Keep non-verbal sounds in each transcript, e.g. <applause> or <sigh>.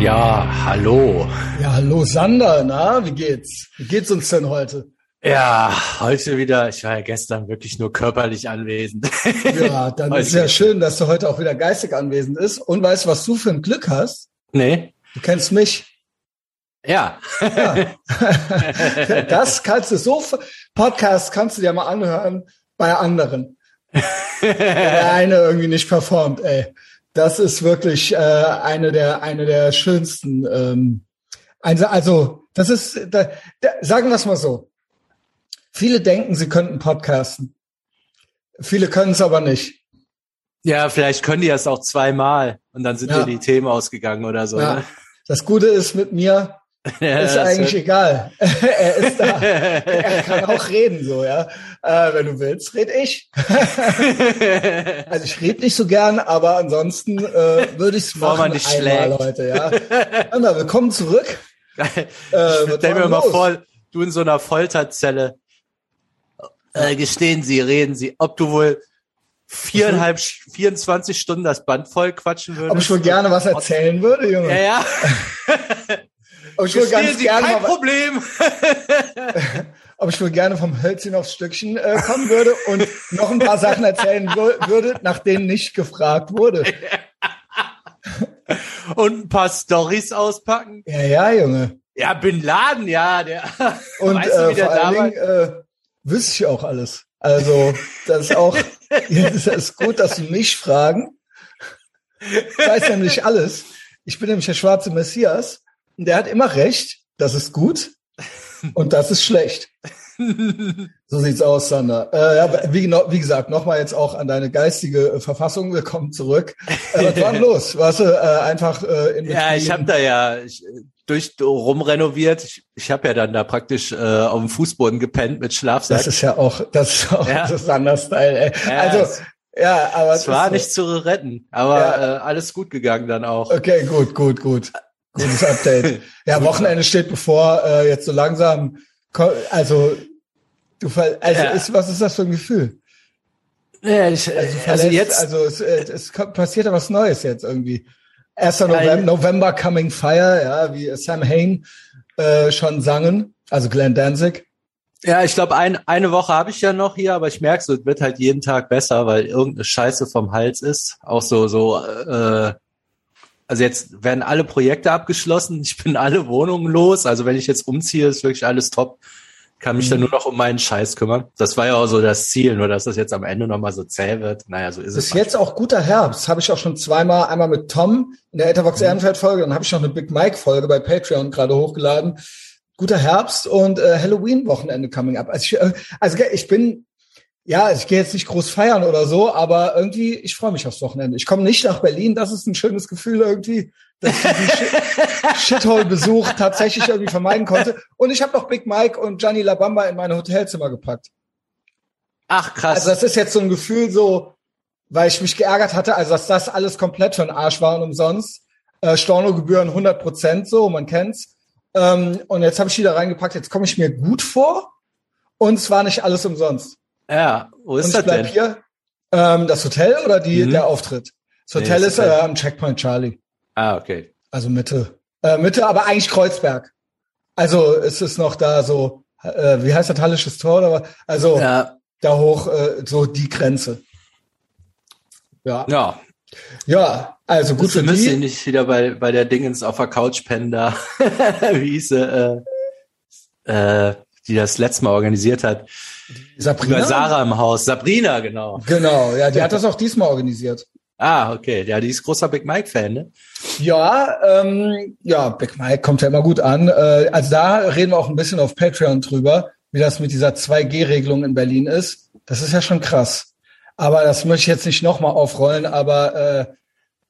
Ja, hallo. Ja, hallo Sander, na, wie geht's? Wie geht's uns denn heute? Ja, heute wieder, ich war ja gestern wirklich nur körperlich anwesend. Ja, dann <laughs> ist ja schön, dass du heute auch wieder geistig anwesend bist. Und weißt du, was du für ein Glück hast? Nee. Du kennst mich. Ja. ja. <laughs> Das kannst du so, Podcast kannst du dir mal anhören bei anderen. <laughs> Der eine irgendwie nicht performt, ey. Das ist wirklich äh, eine der eine der schönsten. Ähm, also, also das ist, da, da, sagen wir es mal so. Viele denken, sie könnten podcasten. Viele können es aber nicht. Ja, vielleicht können die das auch zweimal und dann sind ja. dir die Themen ausgegangen oder so. Ja. Ne? Das Gute ist mit mir, <laughs> ja, ist eigentlich wird... egal. <laughs> er ist da. <laughs> er kann auch reden, so, ja. Äh, wenn du willst, red ich. also ich rede nicht so gern, aber ansonsten äh, würde ich es machen einmal schlägt. heute, ja. Anna, willkommen zurück. Äh, Stell mir mal vor, du in so einer Folterzelle. Äh, gestehen Sie, reden Sie, ob du wohl viereinhalb, 24 Stunden das Band voll quatschen würdest. Ob ich wohl gerne was erzählen würde, Junge. Ja, ja. Aber ich würde ganz Sie gerne kein Problem. <laughs> ob ich wohl gerne vom Hölzchen aufs Stückchen äh, kommen würde und noch ein paar Sachen erzählen würde, nach denen nicht gefragt wurde. <laughs> und ein paar Stories auspacken. Ja, ja, Junge. Ja, Bin Laden, ja, der. <laughs> Und weißt du, äh, vor allen Dingen äh, wüsste ich auch alles. Also, das ist auch, das ist gut, dass Sie mich fragen. Ich weiß nämlich alles. Ich bin nämlich der schwarze Messias und der hat immer recht. Das ist gut und das ist schlecht. <laughs> So sieht's aus, Sander. Äh, ja, wie, wie gesagt, nochmal jetzt auch an deine geistige äh, Verfassung. Willkommen zurück. Äh, was war denn <laughs> los? Warst du äh, einfach äh, in Ja, ich habe da ja ich, durch rumrenoviert. Ich, ich habe ja dann da praktisch äh, auf dem Fußboden gepennt mit Schlafsack. Das ist ja auch, das ist auch ja. Sander-Style. Ey. Ja, also ja, aber es war nicht so. zu retten, aber ja. äh, alles gut gegangen dann auch. Okay, gut, gut, gut. Gutes Update. ja, Wochenende steht bevor, äh, jetzt so langsam, also, du, also ja. ist, was ist das für ein Gefühl? Ja, ich, also, verlässt, also jetzt, also es, äh, es passiert ja was Neues jetzt irgendwie. 1. November, November Coming Fire, ja, wie Sam Hain äh, schon sangen, also Glenn Danzig. Ja, ich glaube, ein, eine Woche habe ich ja noch hier, aber ich merke so, es wird halt jeden Tag besser, weil irgendeine Scheiße vom Hals ist. Auch so, so äh, also jetzt werden alle Projekte abgeschlossen, <laughs> ich bin alle Wohnungen los. Also wenn ich jetzt umziehe, ist wirklich alles top. Kann mich mhm. dann nur noch um meinen Scheiß kümmern. Das war ja auch so das Ziel, nur dass das jetzt am Ende nochmal so zäh wird. Naja, so ist Bis es. Ist jetzt auch guter Herbst. Habe ich auch schon zweimal, einmal mit Tom in der Etherbox mhm. Ehrenfeld Folge, dann habe ich noch eine Big Mike Folge bei Patreon gerade hochgeladen. Guter Herbst und äh, Halloween Wochenende coming up. Also ich, äh, also ich bin ja, ich gehe jetzt nicht groß feiern oder so, aber irgendwie, ich freue mich aufs Wochenende. Ich komme nicht nach Berlin, das ist ein schönes Gefühl irgendwie, dass ich diesen <laughs> Shithole-Besuch tatsächlich irgendwie vermeiden konnte. Und ich habe noch Big Mike und Gianni Labamba in meine Hotelzimmer gepackt. Ach, krass. Also das ist jetzt so ein Gefühl so, weil ich mich geärgert hatte, also dass das alles komplett für den Arsch war und umsonst. Äh, Stornogebühren 100 Prozent so, man kennt's. Ähm, und jetzt habe ich die da reingepackt, jetzt komme ich mir gut vor und es war nicht alles umsonst. Ja, wo ist und das denn? Hier, ähm, das Hotel oder die, mhm. der Auftritt? Das Hotel nee, das ist äh, am Checkpoint Charlie. Ah, okay. Also Mitte. Äh, Mitte, aber eigentlich Kreuzberg. Also es ist noch da so, äh, wie heißt das, Hallisches Tor oder was? Also ja. da hoch, äh, so die Grenze. Ja. Ja. Ja, also gut für die. nicht wieder bei, bei der Dingens auf der Couch pennen da. <laughs> wie hieß sie, äh, äh, die das letzte Mal organisiert hat. Sabrina? Über Sarah im Haus. Sabrina, genau. Genau, ja, die hat das auch diesmal organisiert. Ah, okay. Ja, die ist großer Big Mike-Fan, ne? Ja, ähm, ja, Big Mike kommt ja immer gut an. Äh, also da reden wir auch ein bisschen auf Patreon drüber, wie das mit dieser 2G-Regelung in Berlin ist. Das ist ja schon krass. Aber das möchte ich jetzt nicht nochmal aufrollen, aber äh,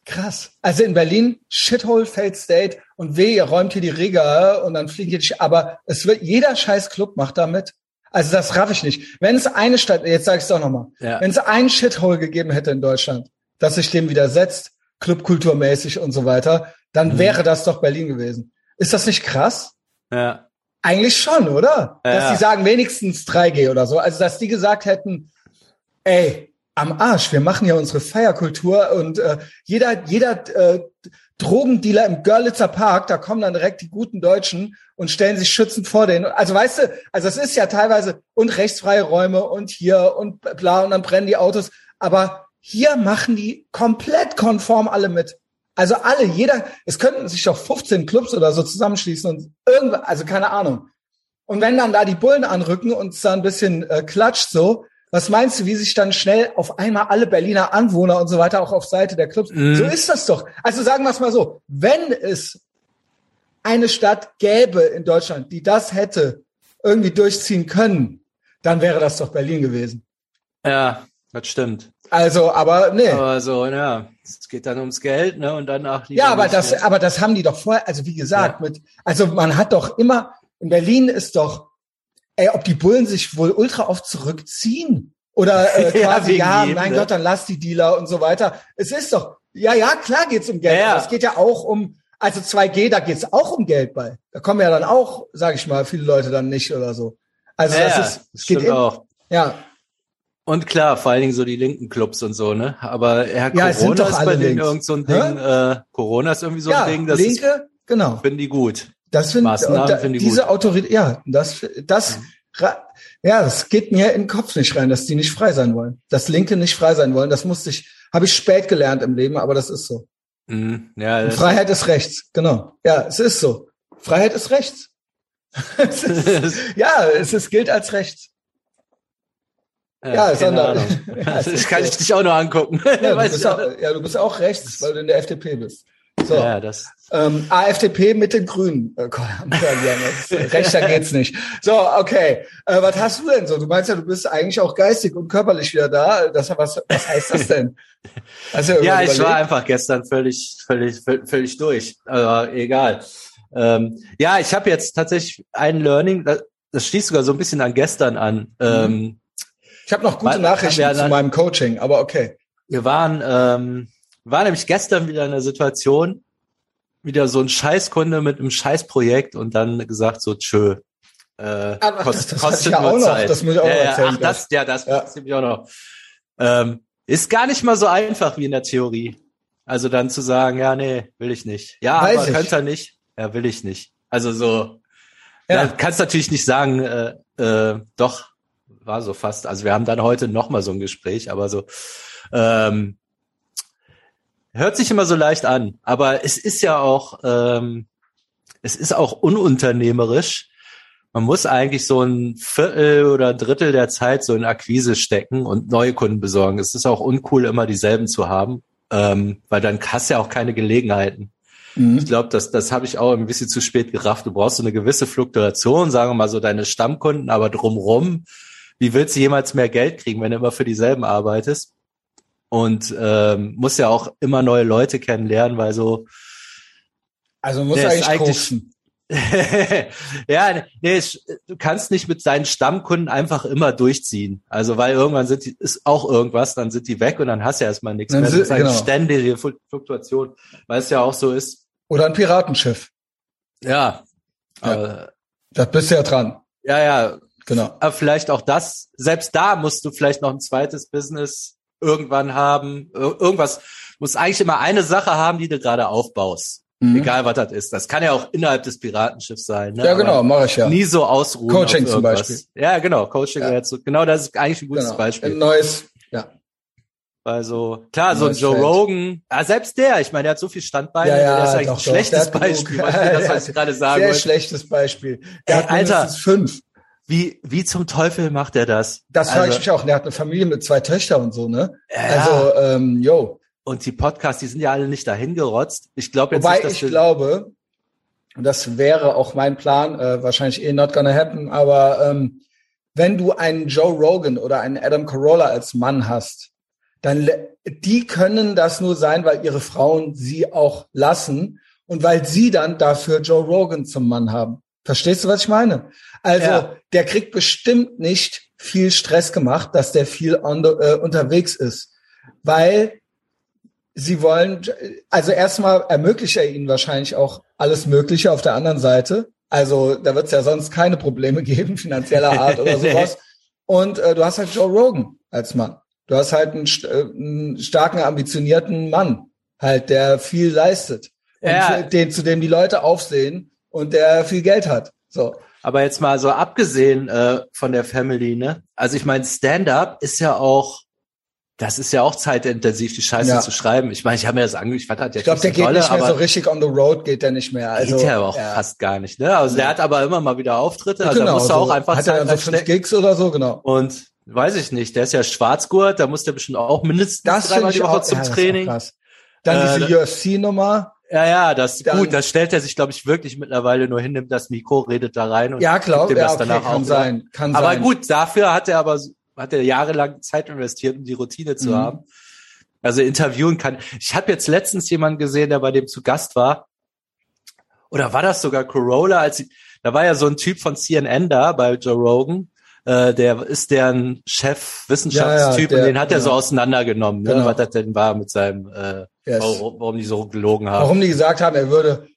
krass. Also in Berlin, Shithole, Failed State und weh, ihr räumt hier die Riga und dann fliegt ihr, aber es wird, jeder scheiß Club macht da mit. Also das raff ich nicht. Wenn es eine Stadt, jetzt sage ich es doch nochmal, ja. wenn es einen Shithole gegeben hätte in Deutschland, dass sich dem widersetzt, clubkulturmäßig und so weiter, dann mhm. wäre das doch Berlin gewesen. Ist das nicht krass? Ja. Eigentlich schon, oder? Ja, dass die sagen wenigstens 3G oder so. Also dass die gesagt hätten, ey, am Arsch, wir machen ja unsere Feierkultur und äh, jeder, jeder äh, Drogendealer im Görlitzer Park, da kommen dann direkt die guten Deutschen und stellen sich schützend vor denen. Also weißt du, also es ist ja teilweise und rechtsfreie Räume und hier und bla und dann brennen die Autos. Aber hier machen die komplett konform alle mit. Also alle, jeder, es könnten sich doch 15 Clubs oder so zusammenschließen und irgendwas, also keine Ahnung. Und wenn dann da die Bullen anrücken und es da ein bisschen äh, klatscht so, was meinst du, wie sich dann schnell auf einmal alle Berliner Anwohner und so weiter auch auf Seite der Clubs? Mhm. So ist das doch. Also sagen wir es mal so, wenn es eine Stadt gäbe in Deutschland, die das hätte irgendwie durchziehen können, dann wäre das doch Berlin gewesen. Ja, das stimmt. Also, aber nee. Aber so, ja, es geht dann ums Geld, ne? Und dann auch Ja, aber das, aber das haben die doch vorher, also wie gesagt, ja. mit, also man hat doch immer, in Berlin ist doch, ey, ob die Bullen sich wohl ultra oft zurückziehen oder <laughs> äh, quasi, ja, ja mein ne? Gott, dann lass die Dealer und so weiter. Es ist doch, ja, ja, klar geht's um Geld. Ja, ja. Es geht ja auch um, also 2G, da geht's auch um Geld bei. Da kommen ja dann auch, sage ich mal, viele Leute dann nicht oder so. Also ja, das ist, es geht in, auch. Ja, und klar, vor allen Dingen so die linken Clubs und so, ne? Aber Herr ja, Corona ist bei denen irgend so ein Ding, äh, Corona ist irgendwie so ein Ding, das Linke, ist, genau. finden die gut. Das find, Maßnahmen finden die diese gut. Autorität, ja, das, das, ja. ja, das geht mir in den Kopf nicht rein, dass die nicht frei sein wollen. Dass Linke nicht frei sein wollen, das musste ich, habe ich spät gelernt im Leben, aber das ist so. Mhm, ja, Freiheit ist rechts, genau. Ja, es ist so. Freiheit ist rechts. <laughs> es ist, <laughs> ja, es ist, gilt als rechts. Ja, ja sondern. <laughs> das kann ich dich auch noch angucken. Ja, du bist auch, ja, du bist auch rechts, weil du in der FDP bist. So. Ja, das. Ähm, AfDP mit den Grünen. Oh <laughs> rechter geht's nicht. So, okay. Äh, was hast du denn so? Du meinst ja, du bist eigentlich auch geistig und körperlich wieder da. Das, was, was heißt das denn? ja, ja ich war einfach gestern völlig, völlig, völlig durch. Aber egal. Ähm, ja, ich habe jetzt tatsächlich ein Learning, das, das schließt sogar so ein bisschen an gestern an. Ähm, ich habe noch gute Nachrichten zu meinem Coaching, aber okay. Wir waren, ähm, war nämlich gestern wieder in der Situation, wieder so ein Scheißkunde mit einem Scheißprojekt und dann gesagt so, tschö. Äh, Ach, kost, das, kostet ja auch Zeit. noch, das muss ich auch ja, erzählen. Ach, das, ja, das ja. ich auch noch. Ähm, ist gar nicht mal so einfach wie in der Theorie. Also dann zu sagen, ja, nee, will ich nicht. Ja, Weiß aber ich. könnte er nicht. Ja, will ich nicht. Also so, ja. kannst natürlich nicht sagen, äh, äh, doch, war so fast. Also wir haben dann heute noch mal so ein Gespräch, aber so ähm, hört sich immer so leicht an. Aber es ist ja auch ähm, es ist auch ununternehmerisch. Man muss eigentlich so ein Viertel oder Drittel der Zeit so in Akquise stecken und neue Kunden besorgen. Es ist auch uncool, immer dieselben zu haben, ähm, weil dann hast du ja auch keine Gelegenheiten. Mhm. Ich glaube, das, das habe ich auch ein bisschen zu spät gerafft. Du brauchst so eine gewisse Fluktuation, sagen wir mal so deine Stammkunden, aber drumrum wie willst du jemals mehr Geld kriegen, wenn du immer für dieselben arbeitest? Und ähm, muss ja auch immer neue Leute kennenlernen, weil so. Also muss eigentlich, eigentlich <laughs> ja, nee, du kannst nicht mit deinen Stammkunden einfach immer durchziehen. Also weil irgendwann sind die, ist auch irgendwas, dann sind die weg und dann hast du erstmal nichts dann mehr. Das ist eine genau. ständige Fluktuation, weil es ja auch so ist. Oder ein Piratenschiff. Ja. ja. Äh, das bist du ja dran. Ja, ja. Genau. Aber vielleicht auch das, selbst da musst du vielleicht noch ein zweites Business irgendwann haben. Irgendwas, muss eigentlich immer eine Sache haben, die du gerade aufbaust. Mhm. Egal was das ist. Das kann ja auch innerhalb des Piratenschiffs sein. Ne? Ja, genau, mache ich ja. Nie so ausruhen. Coaching zum Beispiel. Ja, genau, Coaching ja. Jetzt, genau, das ist eigentlich ein gutes genau. Beispiel. Ein neues, ja. Also klar, so ein Joe Feld. Rogan, ja, selbst der, ich meine, der hat so viel Standbeine, ja, ja, der ist eigentlich ein schlechtes Beispiel, was ich das, was ich <laughs> gerade sagen Sehr wollte. schlechtes Beispiel. Der Ey, hat Alter, fünf. Wie, wie zum Teufel macht er das? Das frage also, ich mich auch. Der hat eine Familie mit zwei Töchtern und so, ne? Ja. Also, ähm, yo. Und die Podcasts, die sind ja alle nicht dahin gerotzt. Ich glaube jetzt Wobei nicht, dass ich glaube, und das wäre auch mein Plan, äh, wahrscheinlich eh not gonna happen, aber ähm, wenn du einen Joe Rogan oder einen Adam Carolla als Mann hast, dann die können das nur sein, weil ihre Frauen sie auch lassen und weil sie dann dafür Joe Rogan zum Mann haben. Verstehst du, was ich meine? Also ja. der kriegt bestimmt nicht viel Stress gemacht, dass der viel on äh, unterwegs ist, weil sie wollen, also erstmal ermöglicht er ihnen wahrscheinlich auch alles Mögliche auf der anderen Seite. Also da wird es ja sonst keine Probleme <laughs> geben, finanzieller Art oder sowas. Und äh, du hast halt Joe Rogan als Mann. Du hast halt einen, äh, einen starken, ambitionierten Mann, halt, der viel leistet. ja. den, zu dem die Leute aufsehen und der viel Geld hat. So. Aber jetzt mal so abgesehen äh, von der Family, ne? Also ich meine, Stand-up ist ja auch, das ist ja auch zeitintensiv, die Scheiße ja. zu schreiben. Ich meine, ich habe mir das angeguckt, ich fand das jetzt Ich glaube, der geht tolle, nicht mehr so richtig on the road, geht der nicht mehr. Also, geht ja auch ja. fast gar nicht, ne? Also der hat aber immer mal wieder Auftritte, also genau, da musste so, auch einfach hat er also fünf Gigs oder so, genau. Und weiß ich nicht, der ist ja Schwarzgurt, da muss der bestimmt auch mindestens das dreimal die Woche auch, zum ja, Training. Dann diese äh, UFC-Nummer. Ja, ja, das dann, gut. Das stellt er sich, glaube ich, wirklich mittlerweile nur hin, nimmt das Mikro, redet da rein und ja, glaub, ja, okay, danach kann auch. Sein, kann aber sein. gut, dafür hat er aber hat er jahrelang Zeit investiert, um die Routine zu mhm. haben. Also interviewen kann. Ich habe jetzt letztens jemanden gesehen, der bei dem zu Gast war. Oder war das sogar Corolla? Als da war ja so ein Typ von CNN da bei Joe Rogan äh, der ist deren Chef, Wissenschaftstyp, ja, ja, der, und den hat er so auseinandergenommen, ne, genau. was das denn war mit seinem, äh, yes. warum, warum die so gelogen haben. Warum die gesagt haben, er würde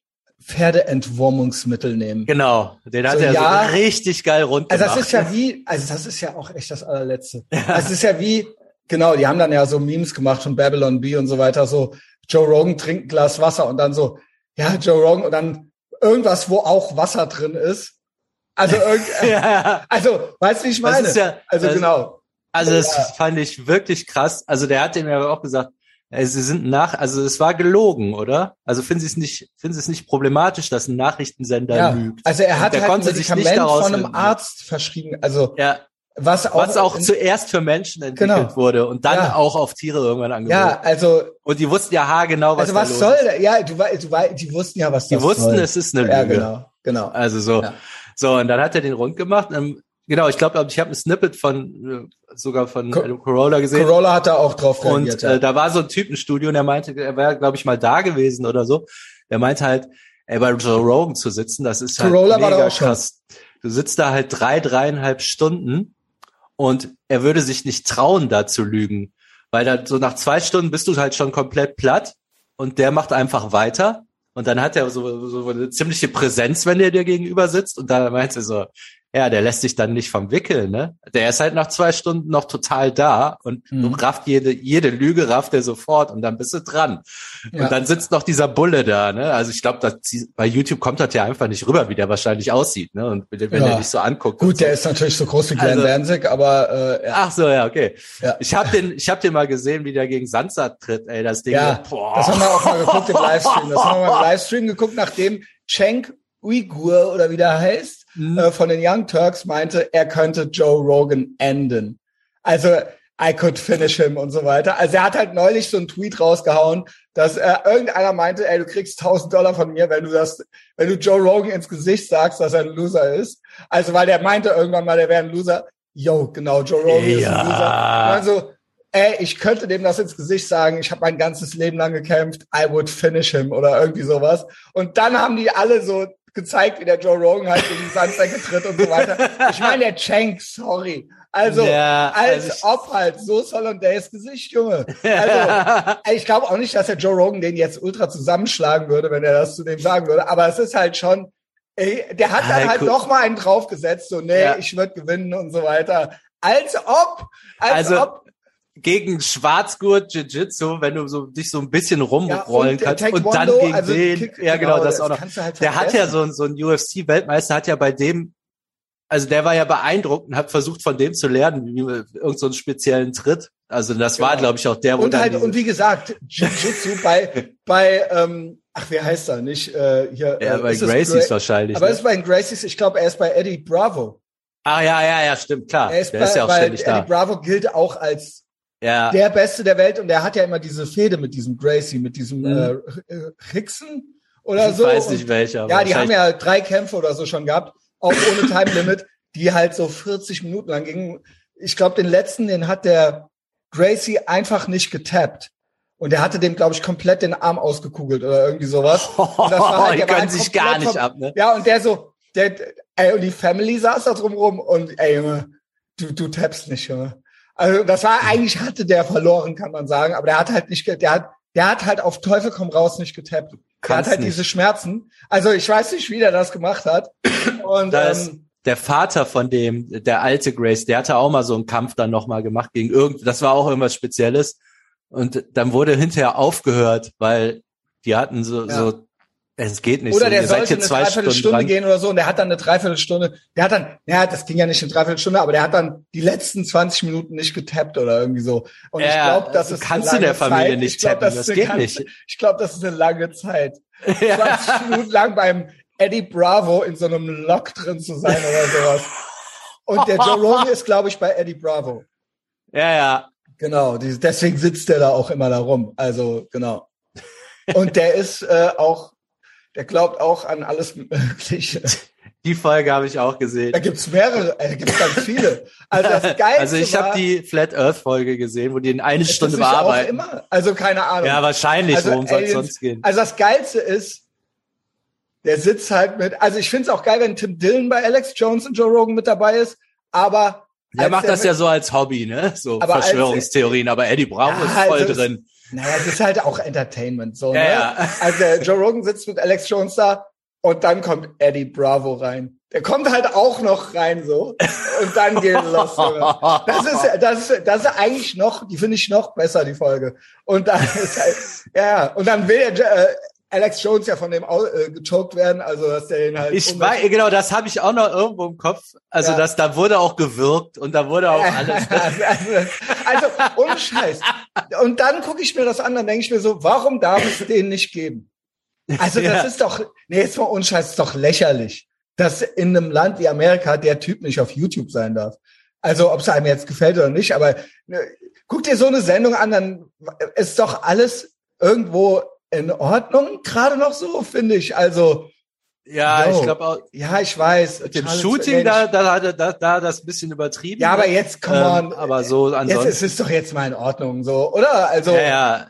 Pferdeentwurmungsmittel nehmen. Genau, den hat so, er ja, so richtig geil rund Also das ist ja wie, also das ist ja auch echt das allerletzte. <laughs> Ja. Also es ist ja wie, genau, die haben dann ja so Memes gemacht von Babylon B und so weiter, so Joe Rogan trinkt ein Glas Wasser und dann so, ja, Joe Rogan und dann irgendwas, wo auch Wasser drin ist. Also, <laughs> ja. also, weißt du, wie ich meine? Ja, also, das, genau. Also, das ja. fand ich wirklich krass. Also, der hat mir aber auch gesagt, ey, sie sind nach, also, es war gelogen, oder? Also, finden Sie es nicht, finden Sie es nicht problematisch, dass ein Nachrichtensender ja. lügt? Also, er hat halt ein Medikament von einem Arzt verschrieben. Also, ja. Was auch, was auch zuerst für Menschen entwickelt genau. wurde und dann ja. auch auf Tiere irgendwann angeboten. Ja, also und die wussten ja haargenau, was Also was soll da? Ja, du, du, die wussten ja, was die das wussten, soll. es ist eine Lüge. Ja, genau, genau. Also so. Ja. So, und dann hat er den rund gemacht. Ähm, genau, ich glaube, ich habe ein Snippet von äh, sogar von Co Corolla gesehen. Corolla hat da auch drauf reagiert. Und äh, da war so ein Typ im Studio und der meinte, er wäre, glaube ich, mal da gewesen oder so. Der meinte halt, ey, bei Joe Rogan zu sitzen, das ist halt Corolla mega krass. Du sitzt da halt drei, dreieinhalb Stunden und er würde sich nicht trauen, da zu lügen. Weil da so nach zwei Stunden bist du halt schon komplett platt und der macht einfach weiter und dann hat er so, so eine ziemliche Präsenz, wenn er dir gegenüber sitzt. Und da meint er so, ja, der lässt sich dann nicht vom Wickeln, ne? Der ist halt nach zwei Stunden noch total da und mhm. rafft jede, jede Lüge rafft er sofort und dann bist du dran. Ja. Und dann sitzt noch dieser Bulle da, ne? Also ich glaube, bei YouTube kommt das ja einfach nicht rüber, wie der wahrscheinlich aussieht, ne? Und wenn ja. er dich so anguckt. Gut, so. der ist natürlich so groß wie Glenn also, Danzig, aber äh, ja. Ach so, ja, okay. Ja. Ich habe den, ich habe den mal gesehen, wie der gegen Sansa tritt, ey, das Ding. Ja, boah. das haben wir auch mal geguckt im Livestream. Das haben wir mal im Livestream geguckt, nachdem Cenk Uigur oder wie der heißt, mhm. äh, von den Young Turks meinte, er könnte Joe Rogan enden. Also I could finish him und so weiter. Also er hat halt neulich so einen Tweet rausgehauen, dass äh, irgendeiner meinte, ey, du kriegst 1000 Dollar von mir, wenn du das, wenn du Joe Rogan ins Gesicht sagst, dass er ein Loser ist. Also weil der meinte irgendwann mal, der wäre ein Loser. Yo, genau, Joe Rogan ja. ist ein Loser. Also ey, ich könnte dem das ins Gesicht sagen, ich habe mein ganzes Leben lang gekämpft, I would finish him oder irgendwie sowas. Und dann haben die alle so gezeigt, wie der Joe Rogan halt in die Sandsäcke tritt und so weiter. Ich meine, der Chank, sorry. Also, ja, als also ob halt, so soll und der ist Gesicht, Junge. Also, <laughs> ich glaube auch nicht, dass der Joe Rogan den jetzt ultra zusammenschlagen würde, wenn er das zu dem sagen würde. Aber es ist halt schon, ey, der hat dann halt noch mal einen draufgesetzt, so, nee, ja. ich würde gewinnen und so weiter. Als ob, als also, ob gegen Schwarzgurt Jiu-Jitsu, wenn du so dich so ein bisschen rumrollen ja, kannst und dann gegen also den, Kick, ja genau, genau das, das auch noch. Halt der hat ja so, so ein UFC-Weltmeister, hat ja bei dem, also der war ja beeindruckt und hat versucht von dem zu lernen, wie irgend so speziellen Tritt. Also das genau. war, glaube ich, auch der. Und halt und wie gesagt, Jiu-Jitsu <laughs> bei bei ähm, ach wie heißt er nicht äh, hier? Ja, äh, bei Gracies Gra wahrscheinlich. Aber ne? ist bei Gracies, ich glaube, er ist bei Eddie Bravo. Ah ja, ja, ja, stimmt, klar. Er ist, der bei, ist ja auch ständig Eddie da. Eddie Bravo gilt auch als ja. der Beste der Welt und der hat ja immer diese Fehde mit diesem Gracie, mit diesem mhm. äh, Hickson oder ich so. Ich weiß nicht welcher. Ja, die haben ja drei Kämpfe oder so schon gehabt, auch ohne Time Limit, die halt so 40 Minuten lang gingen. Ich glaube, den letzten, den hat der Gracie einfach nicht getappt. Und der hatte dem, glaube ich, komplett den Arm ausgekugelt oder irgendwie sowas. <laughs> Und das war halt, die können sich gar nicht ab, ne? Ja, und der so, der, ey, und die Family saß da drumrum und ey, Junge, du, du tappst nicht, Junge. Also das war eigentlich hatte der verloren, kann man sagen, aber der hat halt nicht, der hat, der hat halt auf Teufel komm raus nicht getappt. Der hat halt nicht. diese Schmerzen. Also ich weiß nicht, wie der das gemacht hat. Und da ähm, der Vater von dem, der alte Grace, der hatte auch mal so einen Kampf dann nochmal gemacht gegen irgend, das war auch irgendwas Spezielles. Und dann wurde hinterher aufgehört, weil die hatten so, ja. so Es geht nicht Oder so. der Ihr sollte eine Dreiviertelstunde gehen oder so und der hat dann eine Dreiviertelstunde, der hat dann, ja, das ging ja nicht eine Dreiviertelstunde, aber der hat dann die letzten 20 Minuten nicht getappt oder irgendwie so. Und ich Ja, glaube, das du ist kannst eine in der Familie Zeit. nicht ich glaub, tappen, das, das geht ganze- nicht. Ich glaube, das ist eine lange Zeit. <laughs> Ja. 20 Minuten lang beim Eddie Bravo in so einem Lock drin zu sein oder sowas. Und der Joe Rogan ist, glaube ich, bei Eddie Bravo. ja, ja. Genau, deswegen sitzt der da auch immer da rum. Also, genau. Und der ist äh, auch, der glaubt auch an alles Mögliche. Die Folge habe ich auch gesehen. Da gibt's mehrere, äh, da gibt's ganz viele. Also das <laughs> Geilste Also ich habe die Flat Earth Folge gesehen, wo die in eine Stunde nicht auch bearbeiten. immer? Also keine Ahnung. Ja, wahrscheinlich, Also worum soll es Aliens- sonst gehen? Also das Geilste ist, der sitzt halt mit, also ich finde es auch geil, wenn Tim Dillon bei Alex Jones und Joe Rogan mit dabei ist, aber Der als macht das mit- ja so als Hobby, ne? So Aber als- Verschwörungstheorien, aber Eddie Bravo Ja, ist voll also drin. Naja, es ist halt auch Entertainment, so, Ja, ne? ja. Also Joe Rogan sitzt mit Alex Jones da und dann kommt Eddie Bravo rein. Der kommt halt auch noch rein, so. Und dann geht los. Junge. Das ist, das ist, das ist eigentlich noch, die finde ich noch besser, die Folge. Und dann ist halt, ja, und dann will der, äh, Alex Jones ja von dem äh, gechoked werden, also dass der ihn halt. Ich weiß, genau, das habe ich auch noch irgendwo im Kopf. Also Ja. das, da wurde auch gewirkt und da wurde auch <laughs> alles. also, also, ohne Scheiß. Und dann gucke ich mir das an, dann denke ich mir so, warum darf es den nicht geben? Also <laughs> das Ja. ist doch, nee, jetzt mal ohne Scheiß, ist doch lächerlich, dass in einem Land wie Amerika der Typ nicht auf YouTube sein darf. Also ob es einem jetzt gefällt oder nicht, aber ne, guck dir so eine Sendung an, dann ist doch alles irgendwo in Ordnung, gerade noch so, finde ich. Also, Ja, Jo. ich glaube auch ja, ich weiß. mit dem Charles Shooting da, da, da, da, da das bisschen übertrieben. Ja, aber jetzt, come ähm, on. aber so Jetzt ansonsten. ist es doch jetzt mal in Ordnung, so, oder? Also, ja, ja.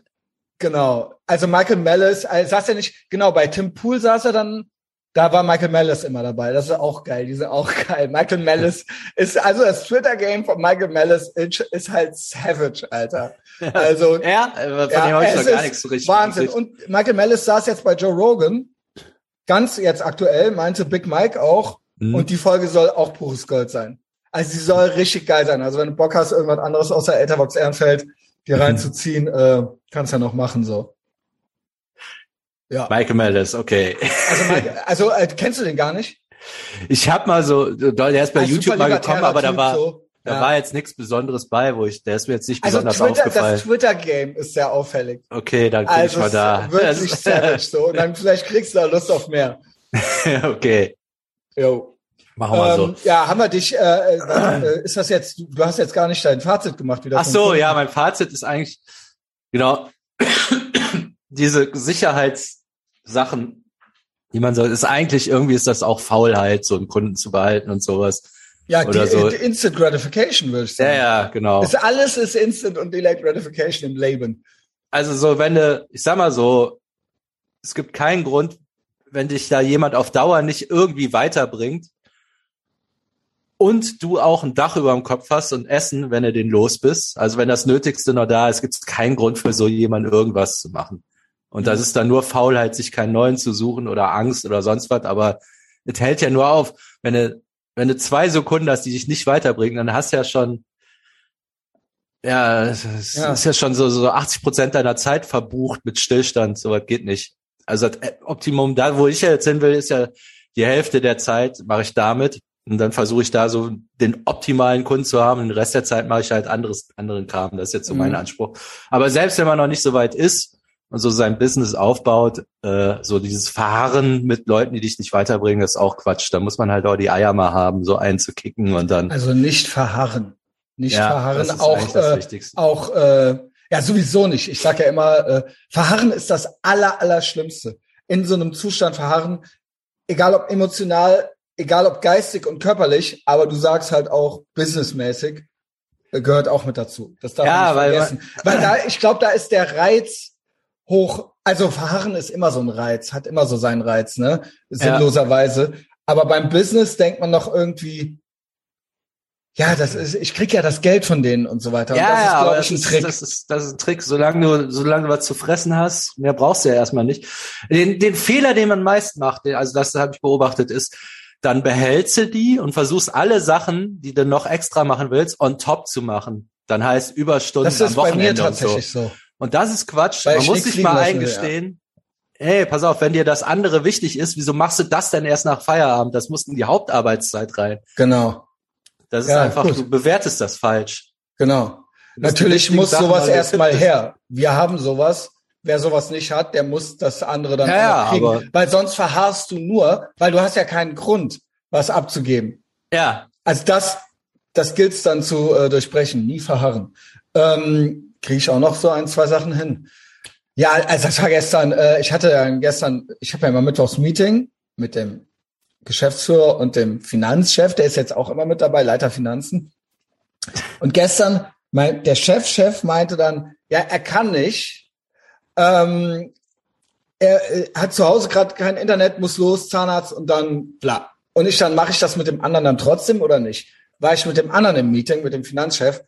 genau. Also Michael Mellis, äh, saß er nicht, genau, bei Tim Pool saß er dann, da war Michael Mellis immer dabei. Das ist auch geil, die sind auch <laughs> geil. Michael Mellis ist, also das Twitter-Game von Michael Mellis ist, ist halt savage, Alter. <laughs> Also, Ja, äh, von Ja, dem habe ich noch gar nichts so richtig Wahnsinn. Und Michael Mellis saß jetzt bei Joe Rogan, ganz jetzt aktuell, meinte Big Mike auch, Mhm. und die Folge soll auch pures Gold sein. Also sie soll richtig geil sein. Also wenn du Bock hast, irgendwas anderes außer Etherbox Ehrenfeld dir Mhm. reinzuziehen, äh, kannst ja noch machen so. Ja. Michael Mellis, okay. Also, Mike, also äh, kennst du den gar nicht? Ich habe mal so, der ist bei Ein YouTube mal gekommen, aber da war, so. Da Ja. war jetzt nichts Besonderes bei, wo ich, der ist mir jetzt nicht also besonders Twitter, aufgefallen. das Twitter-Game ist sehr auffällig. Okay, dann guck Also ich mal da. wirklich <laughs> savage so. Und dann vielleicht kriegst du da Lust auf mehr. <laughs> okay, Jo. machen wir Ähm, ja, haben wir dich, äh, äh, ist das jetzt, du, hast jetzt gar nicht dein Fazit gemacht wieder. Ach so, ja, mein Fazit ist eigentlich, genau, <coughs> diese Sicherheitssachen, die man soll, ist eigentlich irgendwie ist das auch Faulheit, so einen Kunden zu behalten und sowas. Ja, oder die, so. Instant Gratification würde ich Ja, sagen. ja, genau. Ist, alles ist Instant und Delayed Gratification im Leben. Also so, wenn du, ich sag mal so, es gibt keinen Grund, wenn dich da jemand auf Dauer nicht irgendwie weiterbringt und du auch ein Dach über dem Kopf hast und Essen, wenn du den los bist. Also wenn das Nötigste noch da ist, gibt es keinen Grund für so jemanden irgendwas zu machen. Und das ist dann nur Faulheit, sich keinen neuen zu suchen oder Angst oder sonst was. Aber es hält ja nur auf, wenn du, wenn du zwei Sekunden hast, die dich nicht weiterbringen, dann hast du ja schon, ja, es Ja. ist ja schon so, so 80 Prozent deiner Zeit verbucht mit Stillstand. So was geht nicht. Also das Optimum, da wo ich ja jetzt hin will, ist ja die Hälfte der Zeit mache ich damit. Und dann versuche ich da so den optimalen Kunden zu haben. Den Rest der Zeit mache ich halt anderes, anderen Kram. Das ist jetzt so mein Mhm. Anspruch. Aber selbst wenn man noch nicht so weit ist und so sein Business aufbaut, äh, so dieses Verharren mit Leuten, die dich nicht weiterbringen, ist auch Quatsch. Da muss man halt auch die Eier mal haben, so einzukicken und dann. Also nicht verharren. Nicht ja, verharren, das ist auch, äh, auch, äh, ja, sowieso nicht. Ich sage ja immer, äh, verharren ist das aller, aller Schlimmste. In so einem Zustand verharren, egal ob emotional, egal ob geistig und körperlich, aber du sagst halt auch businessmäßig, äh, gehört auch mit dazu. Das darf Ja, man nicht weil- vergessen. Weil da, ich glaube, da ist der Reiz hoch. Also verharren ist immer so ein Reiz, hat immer so seinen Reiz, ne? Sinnloserweise. Aber beim Business denkt man noch irgendwie, ja, das ist, ich krieg ja das Geld von denen und so weiter. und das ist, aber glaube das ich, ein ist, Trick. Das ist, das ist ein Trick. Solange du, solange du was zu fressen hast, mehr brauchst du ja erstmal nicht. Den, den Fehler, den man meist macht, den- also das habe ich beobachtet, ist, dann behältst du die und versuchst alle Sachen, die du noch extra machen willst, on top zu machen. Dann heißt Überstunden das am ist bei mir Wochenende und so. tatsächlich so. Und das ist Quatsch. Weil Man muss sich mal eingestehen. Hey, pass auf, wenn dir das andere wichtig ist, wieso machst du das denn erst nach Feierabend? Das muss in die Hauptarbeitszeit rein. Genau. Das ist Ja, einfach, gut. du bewertest das falsch. Genau. Das Natürlich muss Sachen, sowas erstmal es- her. Wir haben sowas. Wer sowas nicht hat, der muss das andere dann Ja, ja, kriegen. aber- weil sonst verharrst du nur, weil du hast ja keinen Grund, was abzugeben. Ja, Also das, das gilt's dann zu äh, durchbrechen, nie verharren. Ähm, Kriege ich auch noch so ein, zwei Sachen hin. Ja, also das war gestern, äh, ich hatte ja gestern, ich habe ja immer Mittwochs Meeting mit dem Geschäftsführer und dem Finanzchef, der ist jetzt auch immer mit dabei, Leiter Finanzen. Und gestern, mein, der Chefchef meinte dann, ja, er kann nicht. Ähm, er äh, hat zu Hause gerade kein Internet, muss los, Zahnarzt und dann bla. Und ich dann, mache ich das mit dem anderen dann trotzdem oder nicht? War ich mit dem anderen im Meeting, mit dem Finanzchef,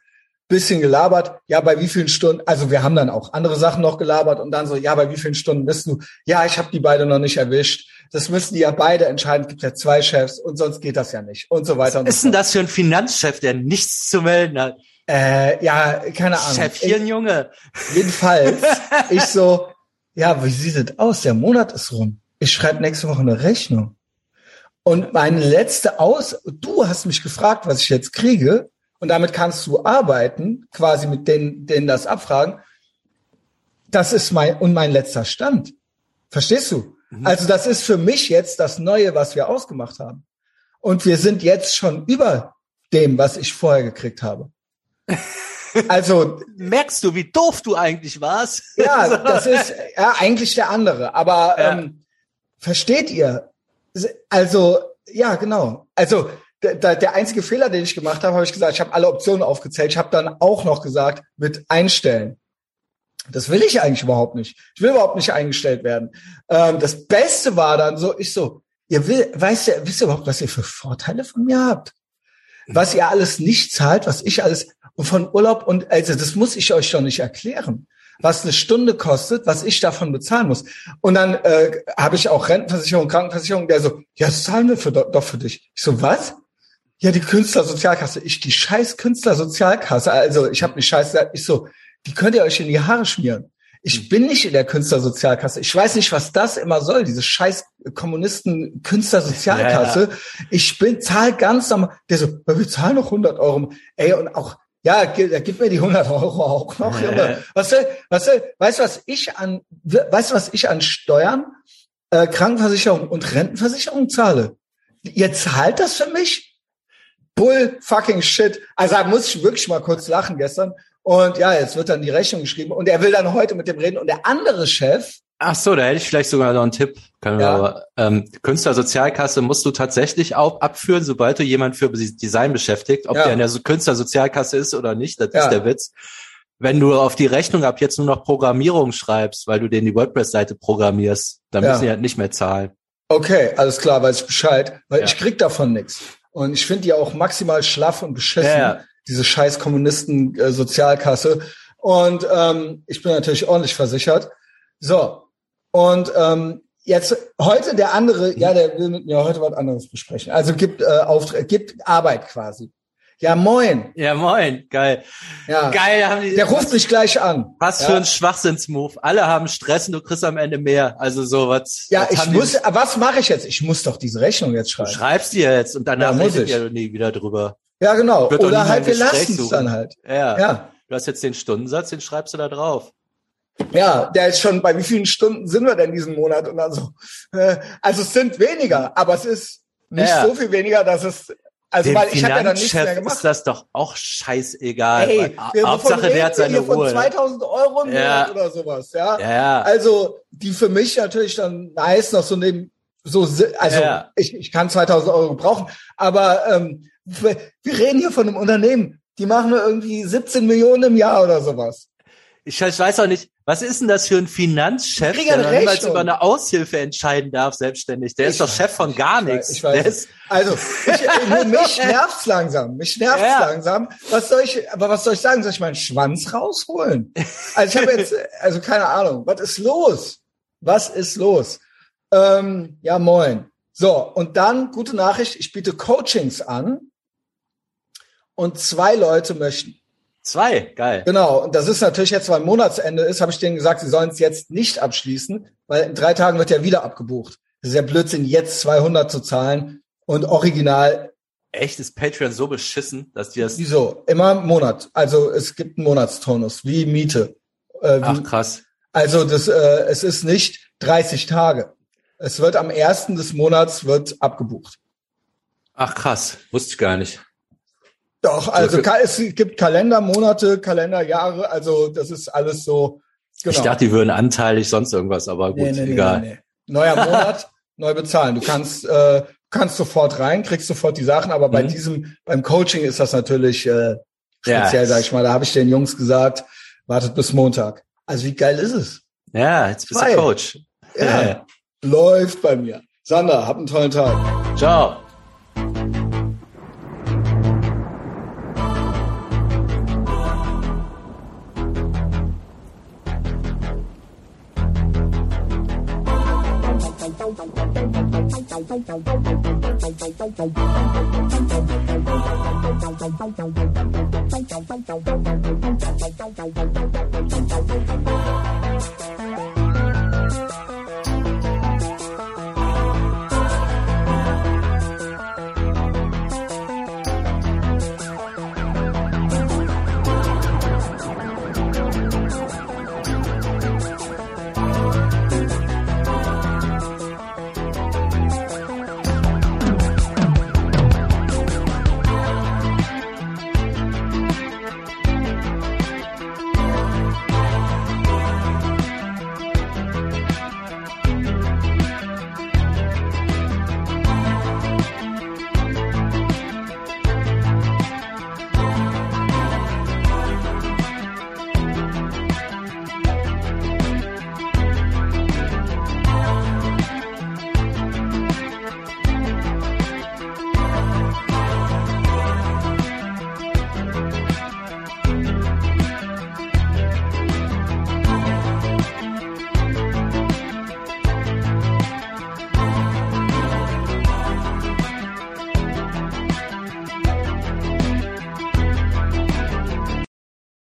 bisschen gelabert, ja, bei wie vielen Stunden, also wir haben dann auch andere Sachen noch gelabert und dann so, ja, bei wie vielen Stunden bist du? Ja, ich habe die beide noch nicht erwischt. Das müssen die ja beide entscheiden, es gibt ja zwei Chefs und sonst geht das ja nicht und so weiter und was ist so denn das für ein Finanzchef, der nichts zu melden hat? Äh, ja, keine Ahnung. Chefchen, Junge. Jedenfalls, <laughs> ich so, ja, wie sieht es aus? Der Monat ist rum. Ich schreibe nächste Woche eine Rechnung. Und meine letzte Aus, du hast mich gefragt, was ich jetzt kriege, und damit kannst du arbeiten, quasi mit denen, denen das abfragen. Das ist mein, und mein letzter Stand. Verstehst du? Also das ist für mich jetzt das Neue, was wir ausgemacht haben. Und wir sind jetzt schon über dem, was ich vorher gekriegt habe. <laughs> Also Merkst du, wie doof du eigentlich warst? ja, <laughs> das ist ja eigentlich der andere. Aber Ja. ähm, versteht ihr? Also ja, genau. Also der, der einzige Fehler, den ich gemacht habe, habe ich gesagt, ich habe alle Optionen aufgezählt. Ich habe dann auch noch gesagt mit einstellen. Das will ich eigentlich überhaupt nicht. Ich will überhaupt nicht eingestellt werden. Ähm, das Beste war dann so, ich so, ihr will, weißt ihr, wisst ihr überhaupt, was ihr für Vorteile von mir habt? Was ihr alles nicht zahlt, was ich alles von Urlaub und also das muss ich euch doch nicht erklären, was eine Stunde kostet, was ich davon bezahlen muss. Und dann äh, habe ich auch Rentenversicherung, Krankenversicherung, der so, ja, das zahlen wir für, doch für dich. Ich so, was? Ja, die Künstlersozialkasse. Ich, die scheiß Künstlersozialkasse. Also ich habe eine Scheiße. Ich so, die könnt ihr euch in die Haare schmieren. Ich bin nicht in der Künstlersozialkasse. Ich weiß nicht, was das immer soll, diese scheiß Kommunisten Künstlersozialkasse. Ich bin, zahl ganz normal. Der so, "Ja, wir zahlen noch 100 Euro. Ey, und auch, ja, gib, gib mir die 100 Euro auch noch, Junge. Was soll, was soll, weißt du, was ich an, weißt du, was ich an Steuern, äh, Krankenversicherung und Rentenversicherung zahle? Ihr zahlt das für mich? Bull fucking shit. Also da muss ich wirklich mal kurz lachen gestern. Und ja, jetzt wird dann die Rechnung geschrieben und er will dann heute mit dem reden. Und der andere Chef, Ach so, da hätte ich vielleicht sogar noch einen Tipp. Können Ja. aber, ähm, Künstlersozialkasse musst du tatsächlich auch abführen, sobald du jemand für Design beschäftigt, ob Ja. der in der So- Künstlersozialkasse ist oder nicht, das Ja. ist der Witz. Wenn du auf die Rechnung ab jetzt nur noch Programmierung schreibst, weil du denen die WordPress-Seite programmierst, dann müssen die halt nicht mehr zahlen. okay, alles klar, weiß ich Bescheid, weil ich krieg davon nichts. Und ich finde die auch maximal schlaff und beschissen, Ja, diese scheiß Kommunisten-Sozialkasse. Und ähm, ich bin natürlich ordentlich versichert. So, und ähm, jetzt heute der andere, ja, der will mit mir heute was anderes besprechen. Also gibt äh, Auftrag, gibt Arbeit quasi. Ja, moin. Ja, moin, geil. Ja. Geil, haben die, Der ruft mich gleich an. was ja. für ein Schwachsinnsmove. Alle haben Stress und du kriegst am Ende mehr. Also so was. Ja, was ich haben die- muss, was mache ich jetzt? Ich muss doch diese Rechnung jetzt Du schreiben. schreibst die jetzt und danach Ja, muss redet ich. ihr nie wieder drüber. Ja, genau. Wird Oder halt, wir lassen es dann halt. Ja. Ja. Du hast jetzt den Stundensatz, den schreibst du da drauf. Ja, der ist schon, bei wie vielen Stunden sind wir denn diesen Monat? Und dann so, äh, also es sind weniger, aber es ist nicht Ja. so viel weniger, dass es, also Dem weil ich habe ja dann nichts mehr gemacht. ist das doch auch scheißegal. Ey, Weil wir, Hauptsache, der hat seine hier von Ruhe. ne? 2000 Euro im Ja. Monat oder sowas, ja? Ja, ja. Also, die für mich natürlich dann nice noch so neben, so, also, Ja. ich, ich kann 2000 Euro gebrauchen, aber, ähm, wir, wir reden hier von einem Unternehmen, die machen nur irgendwie 17 Millionen im Jahr oder sowas. Ich, ich weiß auch nicht, was ist denn das für ein Finanzchef, Ich der niemals über eine Aushilfe entscheiden darf, selbstständig? Der Ich ist doch weiß Chef von gar ich weiß- nichts. ich weiß nicht. ist, Also, ich, <laughs> mich nervt's langsam. Mich nervt's Ja. langsam. Was soll ich, aber was soll ich sagen? Soll ich meinen Schwanz rausholen? Also ich habe jetzt, <laughs> also keine Ahnung. Was ist los? Was ist los? Ähm, ja, moin. So, und dann, gute Nachricht, ich biete Coachings an und zwei Leute möchten. Zwei, geil. Genau, und das ist natürlich jetzt, weil Monatsende ist, habe ich denen gesagt, sie sollen es jetzt nicht abschließen, weil in drei Tagen wird ja wieder abgebucht. Das ist ja Blödsinn, jetzt 200 zu zahlen und original. Echt, ist Patreon so beschissen, dass die das... Wieso? Immer im Monat. Also es gibt einen Monatstonus, wie Miete. Äh, wie, Ach krass. Also das, äh, es ist nicht 30 Tage. Es wird am ersten des Monats wird abgebucht. Ach krass, wusste ich gar nicht. Doch, also so es gibt Kalendermonate, Kalenderjahre, also das ist alles so. Genau. Ich dachte, die würden anteilig sonst irgendwas, aber gut, nee, nee, egal. Nee, Neuer Monat, <laughs> neu bezahlen. Du kannst, äh, kannst sofort rein, kriegst sofort die Sachen, aber bei mhm. diesem, beim Coaching ist das natürlich äh, speziell, ja. sag ich mal. Da habe ich den Jungs gesagt, wartet bis Montag. Also wie geil ist es? Ja, jetzt bist du Coach. Ja, <laughs> läuft bei mir. Sander, hab einen tollen Tag. Ciao. Thank you.